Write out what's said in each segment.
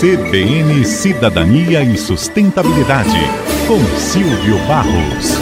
CBN Cidadania e Sustentabilidade, com Silvio Barros.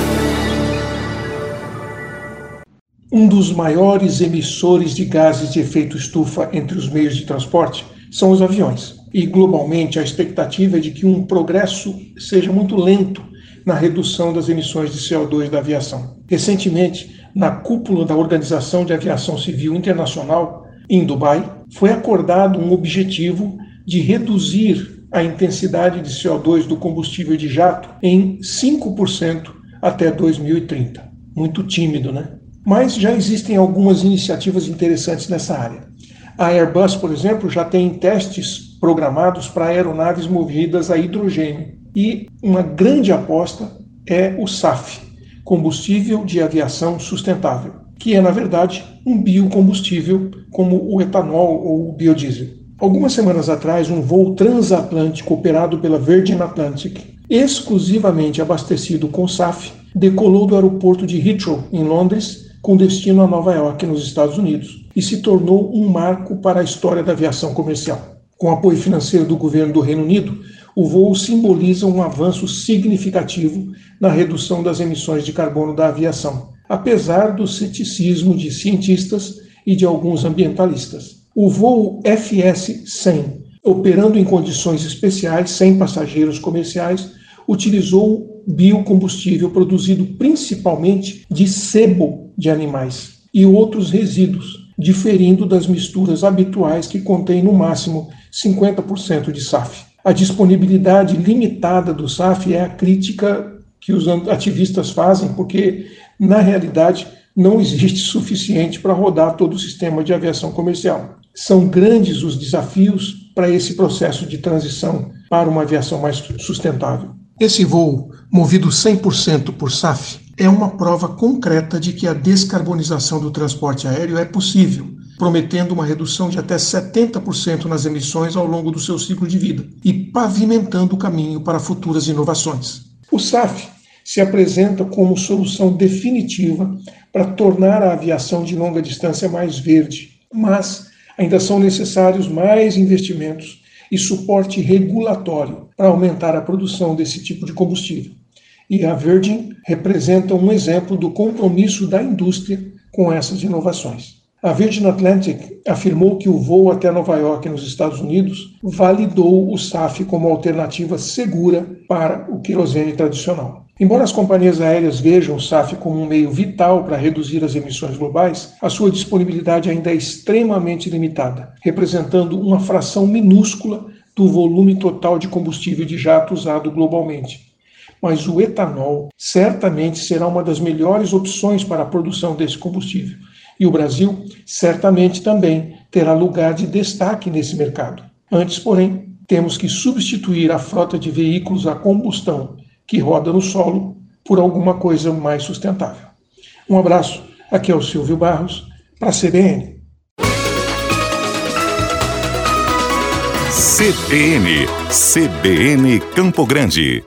Um dos maiores emissores de gases de efeito estufa entre os meios de transporte são os aviões. E globalmente a expectativa é de que um progresso seja muito lento na redução das emissões de CO2 da aviação. Recentemente, na cúpula da Organização de Aviação Civil Internacional, em Dubai, foi acordado um objetivo de reduzir a intensidade de CO2 do combustível de jato em 5% até 2030. Muito tímido, né? Mas já existem algumas iniciativas interessantes nessa área. A Airbus, por exemplo, já tem testes programados para aeronaves movidas a hidrogênio. E uma grande aposta é o SAF, combustível de aviação sustentável, que é, na verdade, um biocombustível como o etanol ou o biodiesel. Algumas semanas atrás, um voo transatlântico operado pela Virgin Atlantic, exclusivamente abastecido com SAF, decolou do aeroporto de Heathrow, em Londres, com destino a Nova York, nos Estados Unidos, e se tornou um marco para a história da aviação comercial. Com apoio financeiro do governo do Reino Unido, o voo simboliza um avanço significativo na redução das emissões de carbono da aviação, apesar do ceticismo de cientistas e de alguns ambientalistas. O voo FS-100, operando em condições especiais, sem passageiros comerciais, utilizou biocombustível produzido principalmente de sebo de animais e outros resíduos, diferindo das misturas habituais que contêm no máximo 50% de SAF. A disponibilidade limitada do SAF é a crítica que os ativistas fazem, porque, na realidade, não existe suficiente para rodar todo o sistema de aviação comercial. São grandes os desafios para esse processo de transição para uma aviação mais sustentável. Esse voo, movido 100% por SAF, é uma prova concreta de que a descarbonização do transporte aéreo é possível, prometendo uma redução de até 70% nas emissões ao longo do seu ciclo de vida e pavimentando o caminho para futuras inovações. O SAF se apresenta como solução definitiva para tornar a aviação de longa distância mais verde, mas ainda são necessários mais investimentos e suporte regulatório para aumentar a produção desse tipo de combustível. E a Virgin representa um exemplo do compromisso da indústria com essas inovações. A Virgin Atlantic afirmou que o voo até Nova York, nos Estados Unidos, validou o SAF como alternativa segura para o querosene tradicional. Embora as companhias aéreas vejam o SAF como um meio vital para reduzir as emissões globais, a sua disponibilidade ainda é extremamente limitada, representando uma fração minúscula do volume total de combustível de jato usado globalmente. Mas o etanol certamente será uma das melhores opções para a produção desse combustível. E o Brasil certamente também terá lugar de destaque nesse mercado. Antes, porém, temos que substituir a frota de veículos a combustão que roda no solo por alguma coisa mais sustentável. Um abraço, aqui é o Silvio Barros, para a CBN. CBN, CBN Campo Grande.